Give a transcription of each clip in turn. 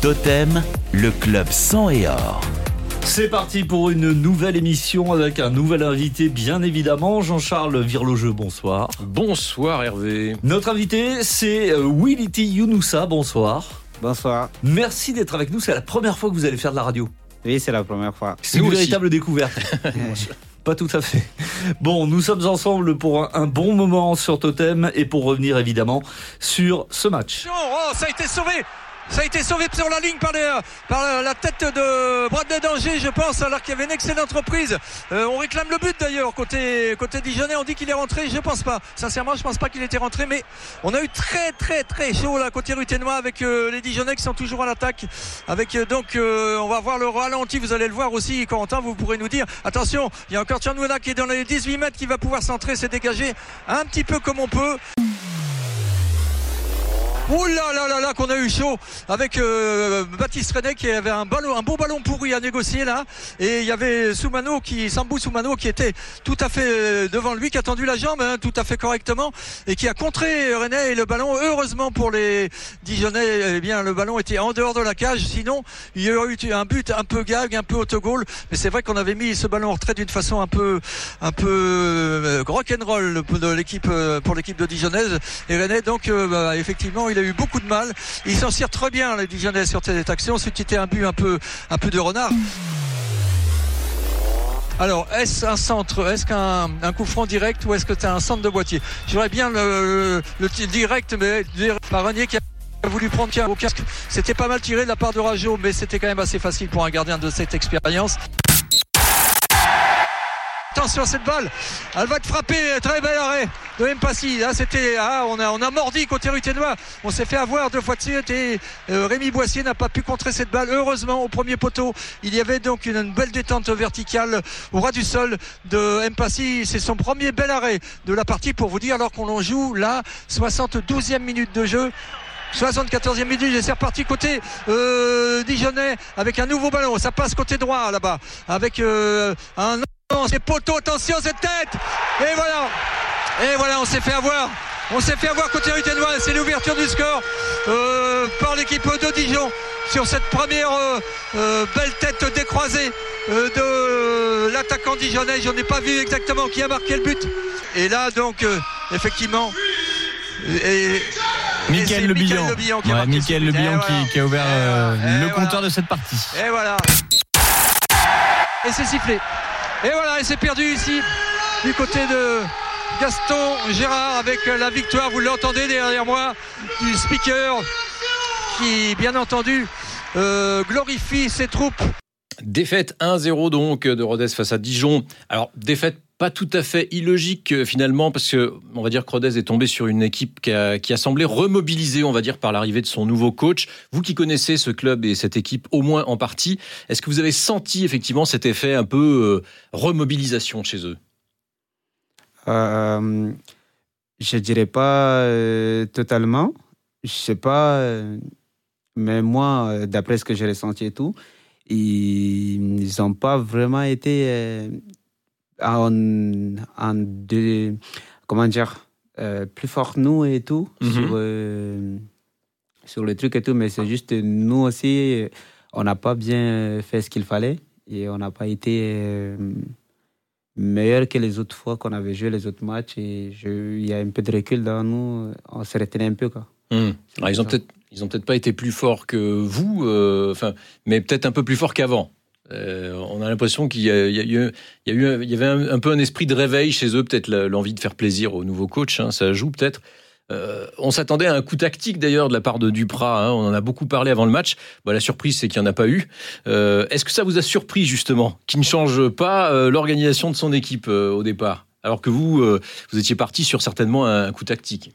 Totem, le club sang et or. C'est parti pour une nouvelle émission avec un nouvel invité, bien évidemment. Jean-Charles Virlogeux, bonsoir. Bonsoir Hervé. Notre invité, c'est euh, Willity Younoussa, bonsoir. Bonsoir. Merci d'être avec nous. C'est la première fois que vous allez faire de la radio. Oui, c'est la première fois. C'est une véritable découverte. Pas tout à fait. Bon, nous sommes ensemble pour un, un, bon moment sur Totem et pour revenir évidemment sur ce match. Oh, ça a été sauvé ça a été sauvé sur la ligne par, les, par la tête de Bradley Danger, je pense, alors qu'il y avait une excellente reprise. Euh, on réclame le but d'ailleurs côté côté Dijonais. On dit qu'il est rentré. Je pense pas. Sincèrement, je pense pas qu'il était rentré, mais on a eu très très très chaud là côté Ruténois avec euh, les Dijonais qui sont toujours à l'attaque. Avec euh, donc, on va voir le ralenti. Vous allez le voir aussi, Corentin. Vous pourrez nous dire. Attention, il y a encore Tchanouena qui est dans les 18 mètres, qui va pouvoir centrer, s'est dégagé un petit peu comme on peut. Ouh là là là là qu'on a eu chaud avec euh, Baptiste René qui avait un ballon, un beau ballon pourri à négocier là. Et il y avait Soumano qui, Sambou Soumano qui était tout à fait euh, devant lui, qui a tendu la jambe hein, tout à fait correctement et qui a contré René et le ballon. Heureusement pour les Dijonais, eh bien le ballon était en dehors de la cage. Sinon, il y aurait eu un but un peu gag, un peu autogol. Mais c'est vrai qu'on avait mis ce ballon en retrait d'une façon un peu, un peu euh, rock'n'roll de l'équipe pour l'équipe de Dijonnaise. Et René donc bah, effectivement a eu beaucoup de mal. Il s'en sert très bien, les Dijonais, sur cette action. C'était un but un peu, un peu de renard. Alors, est-ce un centre Est-ce qu'un un coup franc direct ou est-ce que tu as un centre de boîtier? J'aurais bien le, direct, mais par Renier qui a voulu prendre au casque. C'était pas mal tiré de la part de Rajo, mais c'était quand même assez facile pour un gardien de cette expérience. Attention à cette balle. Elle va être frappée. Très bel arrêt de Mpassi. Là, c'était, ah, on a, on a mordi côté Ruténois. On s'est fait avoir deux fois de suite et euh, Rémi Boissier n'a pas pu contrer cette balle. Heureusement, au premier poteau, il y avait donc une, une belle détente verticale au ras du sol de Mpassi. C'est son premier bel arrêt de la partie pour vous dire alors qu'on en joue là, 72e minute de jeu. 74e minute et c'est reparti côté euh, Dijonais avec un nouveau ballon. Ça passe côté droit là-bas avec euh, un c'est poteau, attention cette tête Et voilà Et voilà, on s'est fait avoir on s'est fait avoir côté Ruténois, c'est l'ouverture du score euh, par l'équipe de Dijon sur cette première euh, euh, belle tête décroisée euh, de l'attaquant dijonnais. J'en ai pas vu exactement qui a marqué le but. Et là donc effectivement et, Michael Le Billon, qui, ouais, Michael Le Billon qui, qui, a ouvert le voilà. compteur de cette partie. Et voilà. Et c'est sifflé. Et voilà, et c'est perdu ici du côté de Gaston Gérard avec la victoire. Vous l'entendez derrière moi du speaker qui, bien entendu, euh, glorifie ses troupes. Défaite 1-0 donc de Rodez face à Dijon. Alors défaite pas tout à fait illogique euh, finalement parce que on va dire que Rodez est tombé sur une équipe qui a, qui a semblé remobilisée on va dire par l'arrivée de son nouveau coach. Vous qui connaissez ce club et cette équipe au moins en partie, est-ce que vous avez senti effectivement cet effet un peu euh, remobilisation chez eux? Euh, Je dirais pas euh, totalement. Je sais pas, mais moi d'après ce que j'ai ressenti et tout, ils n'ont pas vraiment été en, en de, comment dire, euh, plus fort nous et tout, mm -hmm. sur, euh, sur le truc et tout, mais c'est juste nous aussi, on n'a pas bien fait ce qu'il fallait et on n'a pas été euh, meilleur que les autres fois qu'on avait joué les autres matchs et il y a un peu de recul dans nous, on s'est retenu un peu. Quoi. Mmh. Alors, ils ont peut-être ils ont peut-être pas été plus forts que vous, enfin, mais peut-être un peu plus forts qu'avant. Euh, on a l'impression qu'il y, y, y, y, y avait un, un, peu un esprit de réveil chez eux, peut-être l'envie de faire plaisir au nouveau coach, hein, ça joue peut-être. Euh, on s'attendait à un coup tactique d'ailleurs de la part de Duprat, hein, on en a beaucoup parlé avant le match. Bon, la surprise, c'est qu'il n'y en a pas eu. Euh, Est-ce que ça vous a surpris justement qu'il ne change pas l'organisation de son équipe au départ, alors que vous, vous étiez parti sur certainement un, coup tactique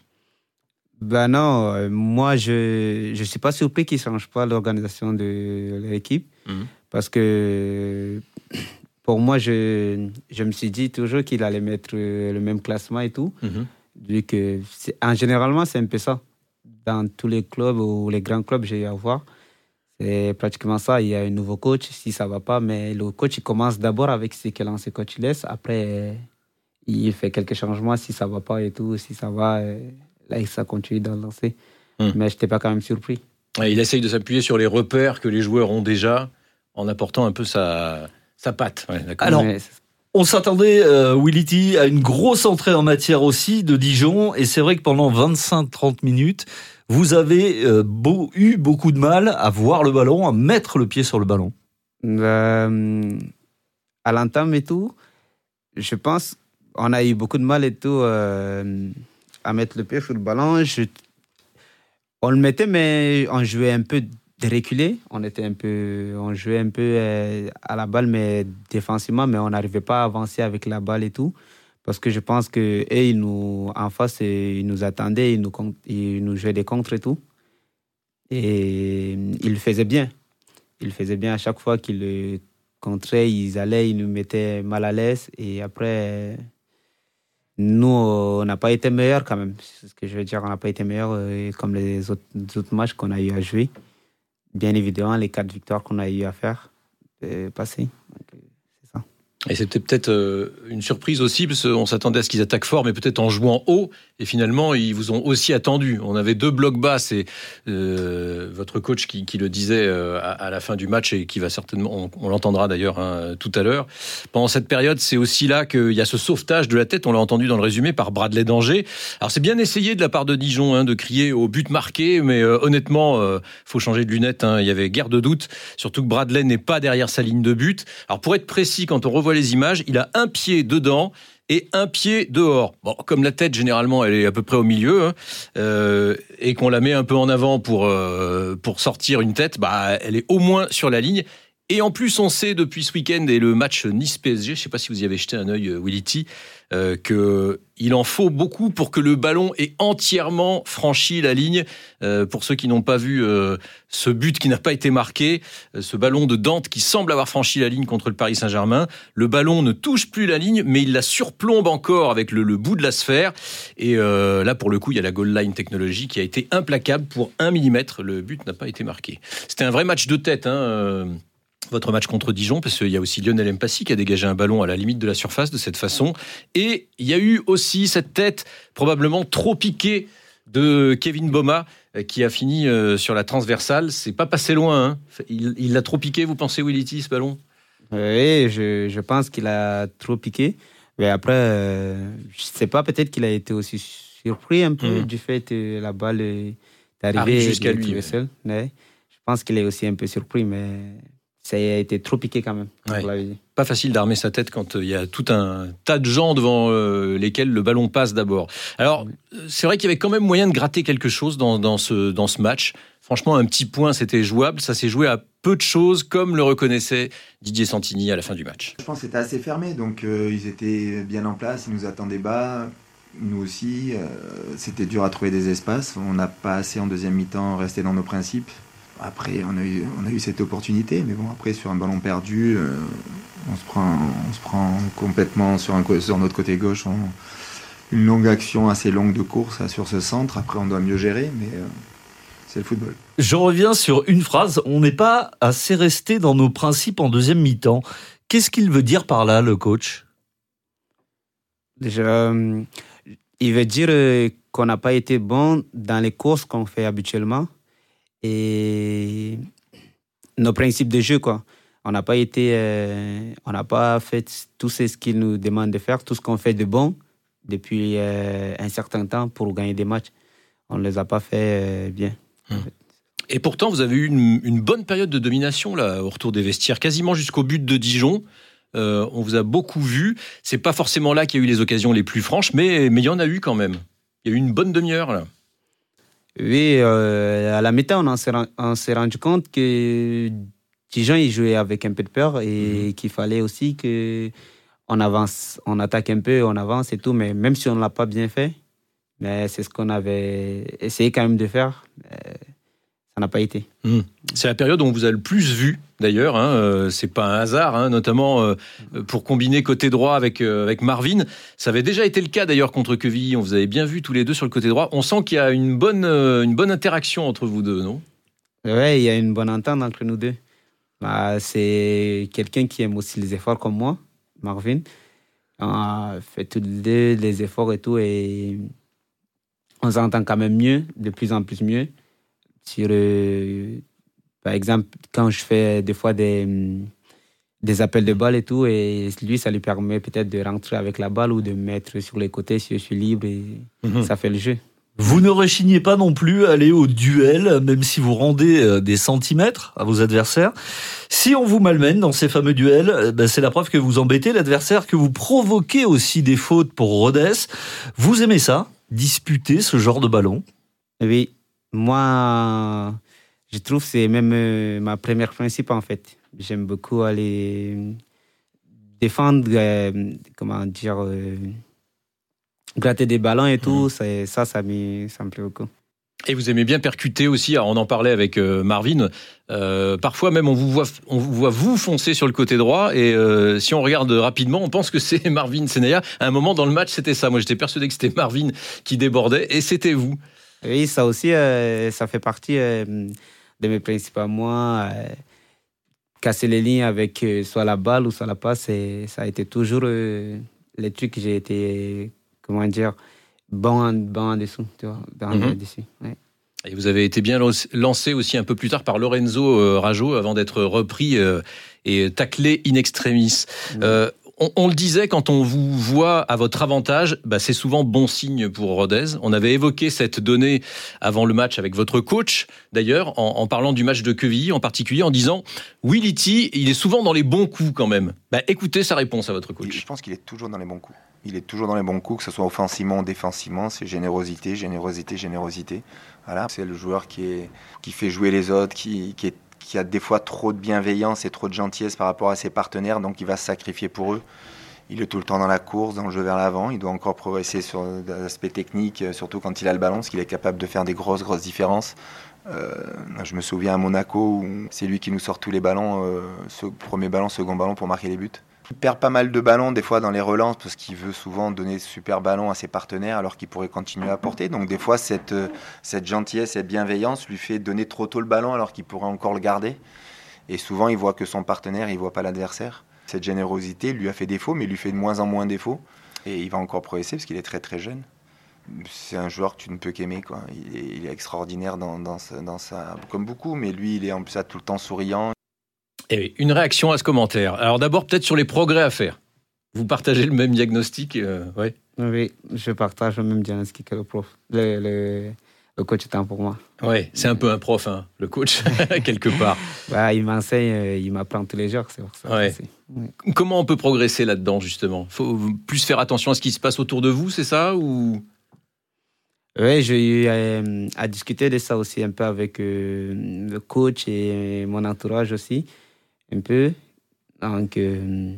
ben non, moi je je suis pas surpris qu'il change pas l'organisation de l'équipe. Mmh. Parce que pour moi, je, je me suis dit toujours qu'il allait mettre le même classement et tout. -hmm. Vu que, en généralement, c'est un peu ça. Dans tous les clubs ou les grands clubs, j'ai eu à voir. C'est pratiquement ça. Il y a un nouveau coach, si ça va pas, mais le coach, il commence d'abord avec ce que l'ancien coach laisse. Après, il fait quelques changements si ça va pas et tout. Si ça va, là, ça continue d'en lancer. Mm. Mais je n'étais pas quand même surpris. il essaye de s'appuyer sur les repères que les joueurs ont déjà en apportant un peu sa, sa patte. Alors, on s'attendait, euh, Willity, à une grosse entrée en matière aussi de Dijon. Et c'est vrai que pendant 25-30 minutes, vous avez euh, eu beaucoup de mal à voir le ballon, à mettre le pied sur le ballon. Euh, à l'entame et tout, je pense, on a eu beaucoup de mal et tout euh, à mettre le pied sur le ballon. on le mettait, mais on jouait un peu reculé. On était un peu, on jouait un peu euh, à la balle, mais défensivement, mais on n'arrivait pas à avancer avec la balle et tout. Parce que je pense que ils nous, en face, ils nous attendaient, ils nous, ils nous jouaient des contres et tout. Et ils le faisaient bien. Ils le faisaient bien à chaque fois qu'ils le contraient, ils allaient, ils nous mettaient mal à l'aise. Et après, nous, on n'a pas été meilleurs quand même. C'est ce que je veux dire. On n'a pas été meilleurs euh, comme les autres, les autres matchs qu'on a eu à jouer bien évidemment, les quatre victoires qu'on a eu à faire, c'est passé. Et c'était peut-être euh, une surprise aussi, parce qu'on s'attendait à ce qu'ils attaquent fort, mais peut-être en jouant haut. Et finalement, ils vous ont aussi attendu. On avait deux blocs bas. C'est euh, votre coach qui, le disait euh, à, la fin du match et qui va certainement, on, l'entendra d'ailleurs hein, tout à l'heure. Pendant cette période, c'est aussi là qu'il y a ce sauvetage de la tête. On l'a entendu dans le résumé par Bradley Danger. Alors c'est bien essayé de la part de Dijon hein, de crier au but marqué, mais honnêtement, faut changer de lunettes. Hein. Il y avait guère de doute, surtout que Bradley n'est pas derrière sa ligne de but. Alors pour être précis, quand on revoit les images, il a un pied dedans et un pied dehors. Bon, comme la tête généralement elle est à peu près au milieu hein, euh, et qu'on la met un peu en avant pour euh, pour sortir une tête, bah elle est au moins sur la ligne. Et en plus, on sait depuis ce week-end et le match Nice-PSG, je ne sais pas si vous y avez jeté un œil, euh, Willy T, euh, qu'il en faut beaucoup pour que le ballon ait entièrement franchi la ligne. Euh, pour ceux qui n'ont pas vu ce but qui n'a pas été marqué, ce ballon de Dante qui semble avoir franchi la ligne contre le Paris Saint-Germain, le ballon ne touche plus la ligne, mais il la surplombe encore avec le, bout de la sphère. Et là, pour le coup, il y a la goal line technologie qui a été implacable pour un millimètre. Le but n'a pas été marqué. C'était un vrai match de tête. Hein, votre match contre Dijon, parce qu'il y a aussi Lionel Mpassi qui a dégagé un ballon à la limite de la surface de cette façon. Et il y a eu aussi cette tête probablement trop piquée de Kevin Boma euh, qui a fini euh, sur la transversale. C'est pas passé loin. Hein. Il l'a trop piqué, vous pensez, Willity, ce ballon? Oui, je, pense qu'il a trop piqué. Mais après, euh, je sais pas, peut-être qu'il a été aussi surpris un peu hmm. du fait que la balle est arrivée jusqu'à lui. Je pense qu'il est aussi un peu surpris, mais ça a été trop piqué quand même. Pas facile d'armer sa tête quand euh, il y a tout un tas de gens devant euh, lesquels le ballon passe d'abord. Alors, euh, c'est vrai qu'il y avait quand même moyen de gratter quelque chose dans, ce, dans ce match. Franchement, un petit point, c'était jouable. Ça s'est joué à peu de choses, comme le reconnaissait Didier Santini à la fin du match. Je pense que c'était assez fermé, donc ils étaient bien en place, ils nous attendaient bas. Nous aussi, c'était dur à trouver des espaces. On n'a pas assez en deuxième mi-temps resté dans nos principes. Après, on a, eu, on a eu cette opportunité, mais bon, après, sur un ballon perdu, euh, on, se prend, on se prend complètement sur, un, sur notre côté gauche. une longue action assez longue de course sur ce centre. Après, on doit mieux gérer, mais euh, c'est le football. Je reviens sur une phrase. On n'est pas assez resté dans nos principes en deuxième mi-temps. Qu'est-ce qu'il veut dire par là, le coach? Déjà, euh, il veut dire qu'on n'a pas été bon dans les courses qu'on fait habituellement et nos principes de jeu, quoi. On n'a pas été, euh, on n'a pas fait tout ce qu'il nous demande de faire, tout ce qu'on fait de bon depuis euh, un certain temps pour gagner des matchs. On ne les a pas fait euh, bien. Hum. Et pourtant, vous avez eu une, bonne période de domination là, au retour des vestiaires, quasiment jusqu'au but de Dijon. on vous a beaucoup vu. C'est pas forcément là qu'il y a eu les occasions les plus franches, mais mais il y en a eu quand même. Il y a eu une bonne demi-heure là. Oui, euh, à la mi-temps, on s'est rendu compte que Dijon, ils jouaient avec un peu de peur et mhm. qu'il fallait aussi que on avance, on attaque un peu, on avance et tout, mais même si on ne l'a pas bien fait, mais c'est ce qu'on avait essayé quand même de faire ça n'a pas été. Hmm. C'est la période où on vous a le plus vu, d'ailleurs. Hein, euh, c'est pas un hasard, hein, notamment euh, pour combiner côté droit avec euh, avec Marvin. Ça avait déjà été le cas d'ailleurs contre Quevilly. On vous avait bien vu tous les deux sur le côté droit. On sent qu'il y a une bonne une bonne interaction entre vous deux, non? Oui, il y a une bonne entente entre nous deux. Bah, c'est quelqu'un qui aime aussi les efforts comme moi, Marvin. On a fait tous les deux les efforts et tout, et on s'entend quand même mieux, de plus en plus mieux sur, euh, par exemple, quand je fais des fois des, des appels de balle et tout, et lui, ça lui permet peut-être de rentrer avec la balle ou de mettre sur les côtés si je suis libre et Mhm. ça fait le jeu. Vous ne rechignez pas non plus à aller au duel, même si vous rendez euh, des centimètres à vos adversaires. Si on vous malmène dans ces fameux duels, euh, ben, c'est la preuve que vous embêtez l'adversaire, que vous provoquez aussi des fautes pour Rodez. Vous aimez ça Disputer ce genre de ballon? Oui, moi, je trouve que c'est même euh, ma première principe en fait. J'aime beaucoup aller défendre, euh, comment dire, euh, gratter des ballons et tout. c'est- Ça, ça me, ça me plaît beaucoup. Et vous aimez bien percuter aussi, on en parlait avec euh, Marvin, euh, parfois même on vous, voit, on vous voit vous foncer sur le côté droit et euh, si on regarde rapidement on pense que c'est Marvin Senaya. À un moment dans le match c'était ça, moi j'étais persuadé que c'était Marvin qui débordait et c'était vous. Oui, ça aussi, euh, ça fait partie euh, de mes principes à moi. euh, casser les lignes avec soit la balle ou soit la passe, et ça a été toujours les trucs que j'ai été, comment dire, bon, en- bon en dessous, tu vois, bon Mhm. en dessus. ouais. Et vous avez été bien lancé aussi un peu plus tard par Lorenzo Rajo avant d'être repris et taclé in extremis. Euh, on, le disait, quand on vous voit à votre avantage, bah, c'est souvent bon signe pour Rodez. On avait évoqué cette donnée avant le match avec votre coach, d'ailleurs, en, parlant du match de Quevilly en particulier, en disant Willity, il est souvent dans les bons coups quand même. Bah, écoutez sa réponse à votre Il- Je coach. pense qu'il est toujours dans les bons coups. Il est toujours dans les bons coups, que ce soit offensivement ou défensivement. C'est générosité, générosité, générosité. Voilà, c'est le joueur qui, fait jouer les autres, qui, est- qui a des fois trop de bienveillance et trop de gentillesse par rapport à ses partenaires, donc il va se sacrifier pour eux. Il est tout le temps dans la course, dans le jeu vers l'avant. Il doit encore progresser sur l'aspect technique, euh, surtout quand il a le ballon, parce qu'il est capable de faire des grosses, grosses différences. Euh, je me souviens à Monaco c'est lui qui nous sort tous les ballons, euh, ce premier ballon, second ballon pour marquer les buts. Il perd pas mal de ballons des fois dans les relances parce qu'il veut souvent donner super ballons à ses partenaires alors qu'il pourrait continuer à porter. Donc des fois cette, euh, cette gentillesse, cette bienveillance lui fait donner trop tôt le ballon alors qu'il pourrait encore le garder. Et souvent il voit que son partenaire, il voit pas l'adversaire. Cette générosité lui a fait défaut mais lui fait de moins en moins défaut. Et il va encore progresser parce qu'il est très très jeune. C'est un joueur que tu ne peux qu'aimer. Il est, extraordinaire dans, dans, dans. Comme beaucoup, mais lui il est en plus ça tout le temps souriant. Et oui, une réaction à ce commentaire. Alors d'abord, peut-être sur les progrès à faire. Vous partagez le même diagnostic euh, ouais. Oui, je partage le même diagnostic que le prof. Le, le, le coach est un pour moi. Ouais, c'est un peu un prof, hein, le coach, quelque part. Bah, il m'enseigne, euh, il m'apprend tous les jours, c'est pour ça. Ouais. Comment on peut progresser là-dedans, justement? Faut plus faire attention à ce qui se passe autour de vous, c'est ça ou... Oui, j'ai eu euh, à discuter de ça aussi un peu avec euh, le coach et mon entourage aussi, un peu. Donc, euh,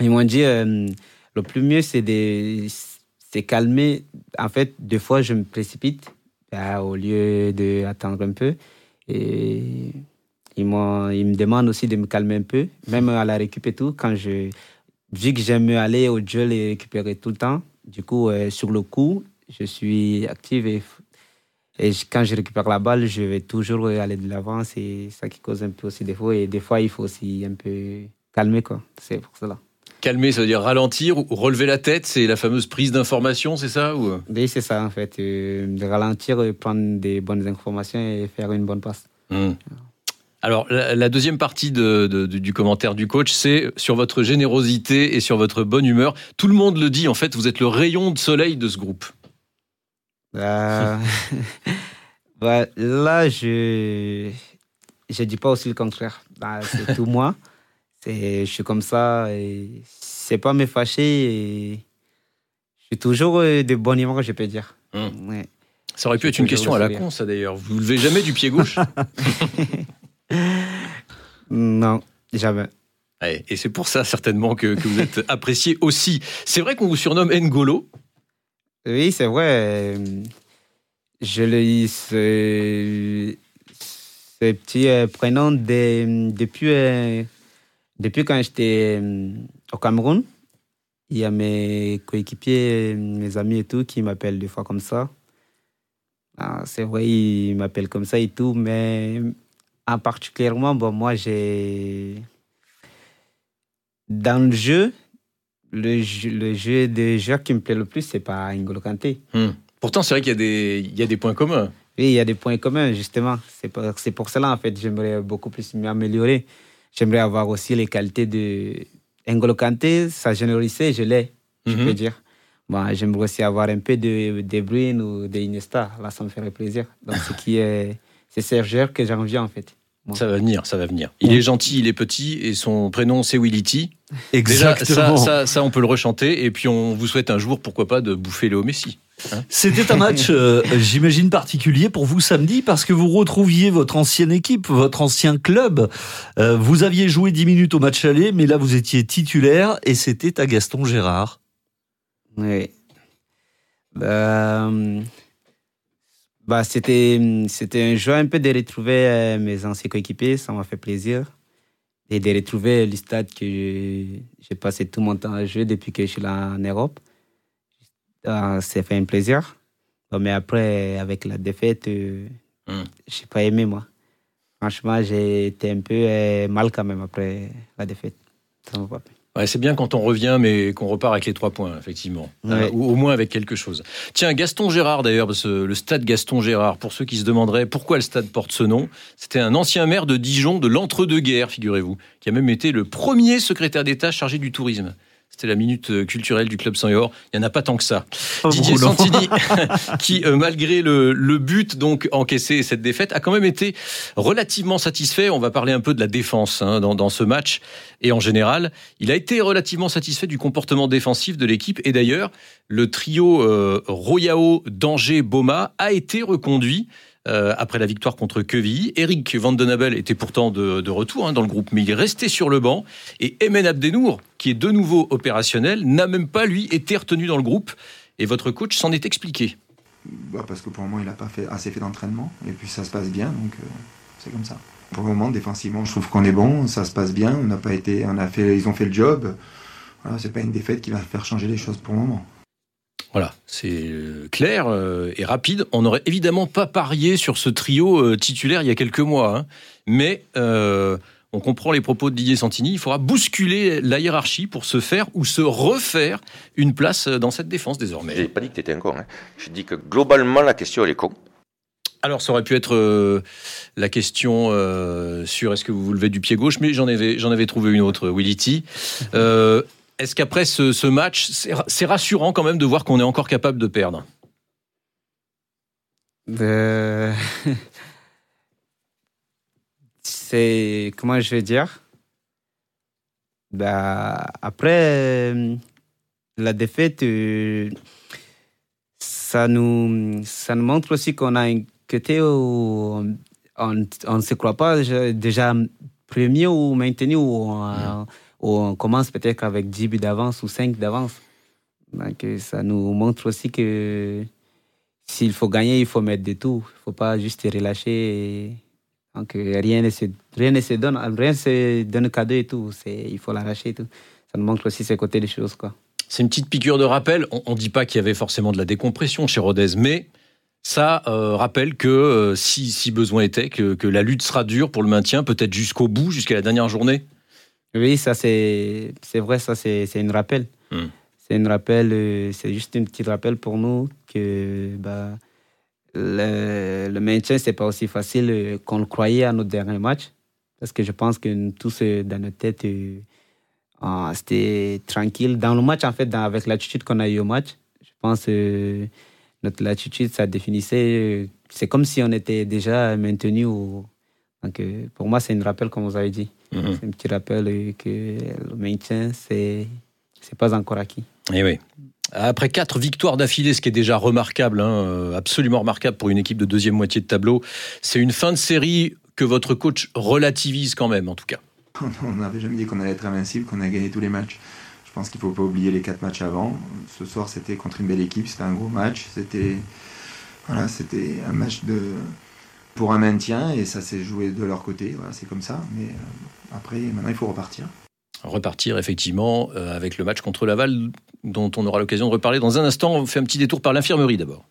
ils m'ont dit, euh, le plus mieux, c'est de c'est calmer. En fait, des fois, je me précipite bah, au lieu d'attendre un peu. Et ils, m'ont- ils me demandent aussi de me calmer un peu, même à la récup et tout. Quand je, vu que j'aime aller au duel et récupérer tout le temps, du coup, euh, sur le coup, je suis active et, et quand je récupère la balle, je vais toujours aller de l'avant. C'est ça qui cause un peu aussi défaut. Et des fois, il faut aussi un peu calmer, quoi. C'est pour cela. Calmer, ça veut dire ralentir ou relever la tête, c'est la fameuse prise d'information, c'est ça ou... Oui, c'est ça, en fait. euh, ralentir, euh, prendre des bonnes informations et faire une bonne passe. Hmm. Alors, la, la deuxième partie de- de- du commentaire du coach, c'est sur votre générosité et sur votre bonne humeur. Tout le monde le dit, en fait, vous êtes le rayon de soleil de ce groupe. Euh, bah, là, je je dis pas aussi le contraire. Bah, c'est tout moi. C'est, je suis comme ça. Et c'est pas me fâcher. Et je suis toujours euh, de bonne humeur, je peux dire. Ouais. Ça aurait pu Je être une question à la con, ça d'ailleurs. Vous ne levez jamais du pied gauche Non, jamais. Ouais, Et c'est pour ça, certainement, que, que vous êtes apprécié aussi. C'est vrai qu'on vous surnomme N'Golo. Oui, c'est vrai. euh, Je le ce, ce petit euh, prénom de- depuis, euh, depuis quand j'étais au Cameroun. Il y a mes coéquipiers, mes amis et tout qui m'appellent des fois comme ça. Ah, c'est vrai, ils m'appellent comme ça et tout, mais en particulièrement, bon, moi, j'ai. Dans le jeu, le jeu, le jeu des joueurs qui me plaît le plus, c'est pas N'Golo Kanté. Pourtant, c'est vrai qu'il y, a des- il y a des points communs. Oui, il y a des points communs, justement. C'est pour, c'est pour cela, en fait, j'aimerais beaucoup plus m'améliorer. J'aimerais avoir aussi les qualités de N'Golo Kanté, sa générosité, je l'ai, je Mhm. peux dire. Bon, j'aimerais aussi avoir un peu de De Bruyne ou de Iniesta. Là, ça me ferait plaisir. Donc, ce qui est, c'est Sergio que j'envie, en fait. Ça va venir, ça va venir. Il est gentil, il est petit et son prénom c'est Willity. Déjà, Exactement. ça, ça, ça, on peut le rechanter et puis on vous souhaite un jour, pourquoi pas, de bouffer Léo Messi. C'était un match, euh, j'imagine, particulier pour vous samedi parce que vous retrouviez votre ancienne équipe, votre ancien club. Euh, vous aviez joué 10 minutes au match aller, mais là vous étiez titulaire et c'était à Gaston Gérard. Oui. Hum, bah, c'était, c'était un jeu un peu de retrouver euh, mes anciens coéquipiers, ça m'a fait plaisir. Et de retrouver le stade que j'ai passé tout mon temps à jouer depuis que je suis là en Europe. Ah, ça fait un plaisir. Bon, mais après, avec la défaite, euh, Hum. j'ai pas aimé, moi. Franchement, j'ai été un peu euh, mal quand même après la défaite. Ça m'a pas plu. Ouais, c'est bien quand on revient, mais qu'on repart avec les trois points, effectivement. Ouais. Euh, ou au moins avec quelque chose. Tiens, Gaston Gérard, d'ailleurs, le stade Gaston Gérard, pour ceux qui se demanderaient pourquoi le stade porte ce nom, c'était un ancien maire de Dijon de l'entre-deux-guerres, figurez-vous, qui a même été le premier secrétaire d'État chargé du tourisme. C'était la minute euh, culturelle du club Saint-Yor. Il n'y en a pas tant que ça. Didier beaucoup, non Santini, qui, euh, malgré le, le but donc encaissé et cette défaite, a quand même été relativement satisfait. On va parler un peu de la défense hein, dans, dans ce match et en général. Il a été relativement satisfait du comportement défensif de l'équipe. Et d'ailleurs, le trio euh, Royao, Danger, Boma a été reconduit. Euh, après la victoire contre Quevilly, Eric Vandenabel était pourtant de, de retour hein, dans le groupe, mais il est resté sur le banc. Et Emen Abdenour, qui est de nouveau opérationnel, n'a même pas lui été retenu dans le groupe. Et votre coach s'en est expliqué. Bah, parce que pour le moment, il n'a pas fait assez fait d'entraînement. Et puis ça se passe bien, donc euh, c'est comme ça. Pour le moment, défensivement, je trouve qu'on est bon, ça se passe bien. On n'a pas été, on a fait, ils ont fait le job. Voilà, c'est pas une défaite qui va faire changer les choses pour le moment. Voilà, c'est euh, clair euh, et rapide. On n'aurait évidemment pas parié sur ce trio euh, titulaire il y a quelques mois, hein. mais euh, on comprend les propos de Didier Santini. Il faudra bousculer la hiérarchie pour se faire ou se refaire une place dans cette défense désormais. pas dit que tu étais un con. Hein. Je dis que globalement, la question, elle est con. Alors, ça aurait pu être euh, la question euh, sur est-ce que vous vous levez du pied gauche, mais j'en avais, j'en avais trouvé une autre, Willy T. Euh, est-ce qu'après ce, ce match, c'est ra- c'est rassurant quand même de voir qu'on est encore capable de perdre? Euh, c'est comment je vais dire? Bah, après euh, la défaite euh, ça nous ça nous montre aussi qu'on a un côté où on ne se croit pas déjà- premier ou maintenu ou on, on commence peut-être avec 10 buts d'avance ou 5 d'avance donc ça nous montre aussi que s'il faut gagner, il faut mettre de tout. Il ne faut pas juste relâcher. Donc, rien ne se, rien ne se donne, rien ne se donne cadeau et tout. Il faut l'arracher et tout. Ça nous montre aussi ce côté des choses, quoi. C'est une petite piqûre de rappel. On ne dit pas qu'il y avait forcément de la décompression chez Rodez, mais ça euh, rappelle que euh, si, besoin était, que la lutte sera dure pour le maintien, peut-être jusqu'au bout, jusqu'à la dernière journée. Oui, ça, c'est, c'est vrai, ça, c'est, c'est une rappel. Hmm. C'est une rappel, euh, c'est juste une petite rappel pour nous que bah, le, le maintien, c'est pas aussi facile euh, qu'on le croyait à notre dernier match. Parce que je pense que tous, euh, dans notre tête, c'était tranquille. Dans le match, en fait, dans- avec l'attitude qu'on a eu au match, je pense que notre attitude, ça définissait. C'est comme si on était déjà maintenu. Au, donc, pour moi, c'est une rappel, comme vous avez dit. Mhm. C'est un petit rappel que le maintien, c'est c'est pas encore acquis. Et Eh oui. Après quatre victoires d'affilée, ce qui est déjà remarquable, hein, euh, absolument remarquable pour une équipe de deuxième moitié de tableau, c'est une fin de série que votre coach relativise quand même, en tout cas. On n'avait jamais dit qu'on allait être invincible, qu'on a gagné tous les matchs. Je pense qu'il ne faut pas oublier les quatre matchs avant. Ce soir, c'était contre une belle équipe, c'était un gros match. C'était voilà, c'était un match de pour un maintien et ça s'est joué de leur côté. Voilà, c'est comme ça. Mais euh, après, maintenant, il faut repartir. Repartir effectivement euh, avec le match contre Laval, dont on aura l'occasion de reparler dans un instant. On fait un petit détour par l'infirmerie d'abord.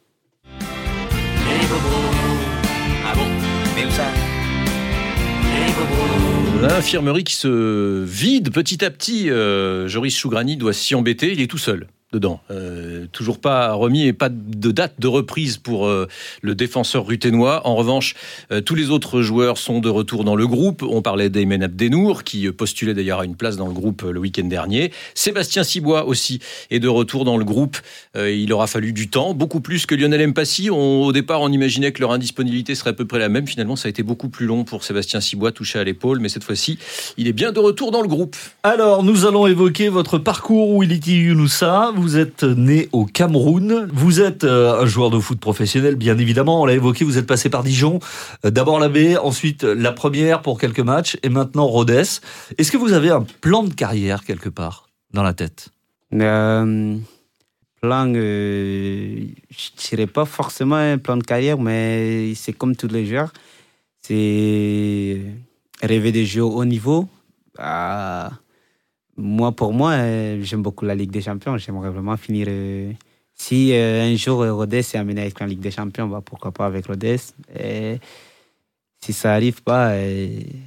L'infirmerie qui se vide petit à petit. euh, Joris Chougrani doit s'y embêter. Il est tout seul dedans. Euh, toujours pas remis et pas de date de reprise pour euh, le défenseur ruténois. En revanche, euh, tous les autres joueurs sont de retour dans le groupe. On parlait d'Aymen Abdenour, qui postulait d'ailleurs à une place dans le groupe le week-end dernier. Sébastien Cibois aussi est de retour dans le groupe. il aura fallu du temps, beaucoup plus que Lionel Mpassi. au départ, on imaginait que leur indisponibilité serait à peu près la même. Finalement, ça a été beaucoup plus long pour Sébastien Cibois, touché à l'épaule. Mais cette fois-ci, il est bien de retour dans le groupe. Alors, nous allons évoquer votre parcours, Willity Younoussa. Vous êtes né au Cameroun. Vous êtes euh, un joueur de foot professionnel, bien évidemment. On l'a évoqué, vous êtes passé par Dijon. Euh, d'abord la B, ensuite la première pour quelques matchs, et maintenant Rodez. Est-ce que vous avez un plan de carrière quelque part dans la tête? Euh, Plan, euh, je dirais pas forcément un plan de carrière, mais c'est comme tous les joueurs. C'est rêver des jeux au haut niveau. Moi, pour moi, euh, j'aime beaucoup la Ligue des Champions. J'aimerais vraiment finir. Euh, si euh, un jour Rodez est amené à être en Ligue des Champions, bah, pourquoi pas avec Rodez. Et si ça arrive pas,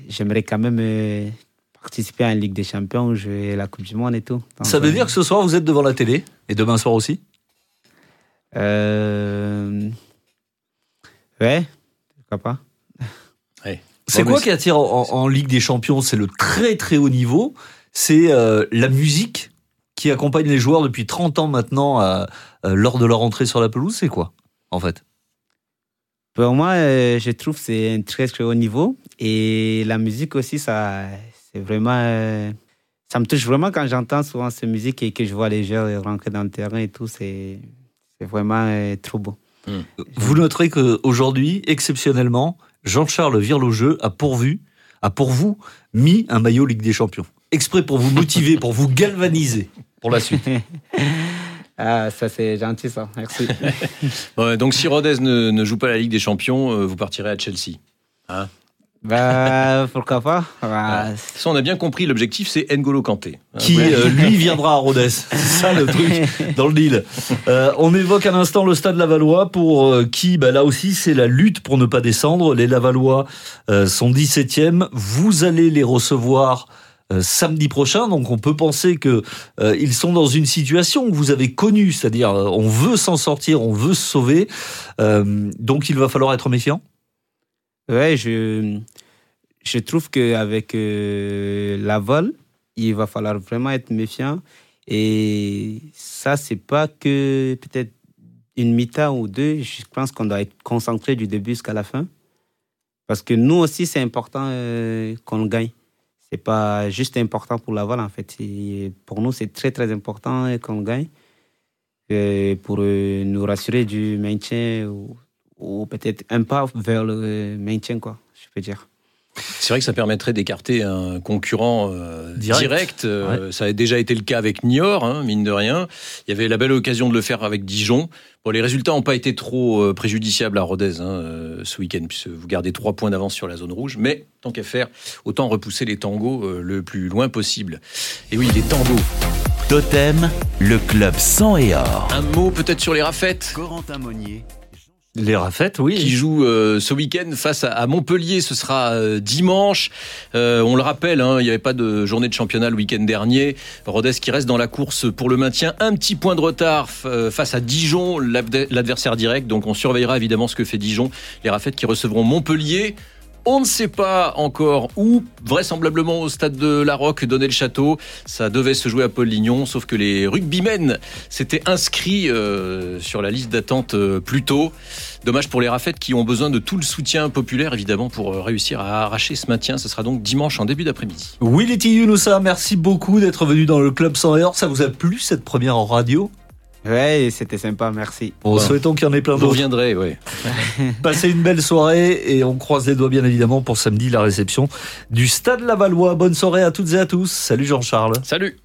j'aimerais quand même participer à une Ligue des Champions, jouer la Coupe du Monde et tout. ça veut dire que ce soir, vous êtes devant la télé Et demain soir aussi? Euh... Ouais, pourquoi pas. C'est quoi qui attire en, Ligue des Champions? C'est le très très haut niveau c'est euh, la musique qui accompagne les joueurs depuis 30 ans maintenant euh, euh, lors de leur entrée sur la pelouse. C'est quoi, en fait? Pour moi, je trouve que c'est un très très haut niveau. Et la musique aussi, ça, c'est vraiment. ça me touche vraiment quand j'entends souvent cette musique et que je vois les joueurs rentrer dans le terrain et tout. C'est, vraiment trop beau. Hmm. Vous noterez qu'aujourd'hui, exceptionnellement, Jean-Charles Virlogeux a pourvu, a pour vous mis un maillot Ligue des Champions exprès pour vous motiver, pour vous galvaniser pour la suite. Ah, ça c'est gentil ça, merci. donc si Rodez ne, joue pas la Ligue des Champions, euh, vous partirez à Chelsea. Hein bah, pourquoi pas? Bah, Ça, on a bien compris, l'objectif c'est N'Golo Kanté. Hein, Qui, euh, lui, viendra à Rodez. C'est ça le truc dans le deal. Euh, on évoque un instant le stade Lavallois pour qui, bah, là aussi, c'est la lutte pour ne pas descendre. Les Lavallois sont 17e. Vous allez les recevoir euh, samedi prochain. Donc on peut penser que euh, ils sont dans une situation que vous avez connue, c'est-à-dire euh, on veut s'en sortir, on veut se sauver. donc il va falloir être méfiant? Ouais, je je trouve qu'avec la vol, il va falloir vraiment être méfiant. Et ça, c'est pas que peut-être une mi-temps ou deux. Je pense qu'on doit être concentré du début jusqu'à la fin. Parce que nous aussi, c'est important qu'on gagne c'est pas juste important pour Laval en fait. Pour nous, c'est très très important qu'on gagne pour euh, nous rassurer du maintien ou, peut-être un pas vers le maintien, quoi, je peux dire. C'est vrai que ça permettrait d'écarter un concurrent euh, direct. Euh, ça a déjà été le cas avec Niort, hein, mine de rien. Il y avait la belle occasion de le faire avec Dijon. Bon, les résultats n'ont pas été trop euh, préjudiciables à Rodez hein, ce week-end, puisque vous gardez trois points d'avance sur la zone rouge. Mais tant qu'à faire, autant repousser les tangos le plus loin possible. Et oui, les tangos. Totem, le club sang et or. Un mot peut-être sur les rafettes? Corentin Monnier. Les Rafettes, oui. Qui joue euh, ce week-end face à, Montpellier. Ce sera euh, dimanche. Euh, on le rappelle, hein, il n'y avait pas de journée de championnat le week-end dernier. Rodez qui reste dans la course pour le maintien. Un petit point de retard face à Dijon, l'adversaire direct. Donc on surveillera évidemment ce que fait Dijon. Les Rafettes qui recevront Montpellier. On ne sait pas encore où, vraisemblablement au stade de La Roque, donner le château. Ça devait se jouer à Paul Lignon, sauf que les rugbymen s'étaient inscrits euh, sur la liste d'attente euh, plus tôt. Dommage pour les Rafettes qui ont besoin de tout le soutien populaire, évidemment, pour euh, réussir à arracher ce maintien. Ce sera donc dimanche en début d'après-midi. Willy Younoussa, merci beaucoup d'être venu dans le Club sans heure. Ça vous a plu cette première en radio? Ouais, c'était sympa, merci. Bon, souhaitons qu'il y en ait plein d'autres. Vous reviendrez, oui. Passez une belle soirée et on croise les doigts bien évidemment pour samedi la réception du Stade Lavallois. Bonne soirée à toutes et à tous. Salut Jean-Charles. Salut.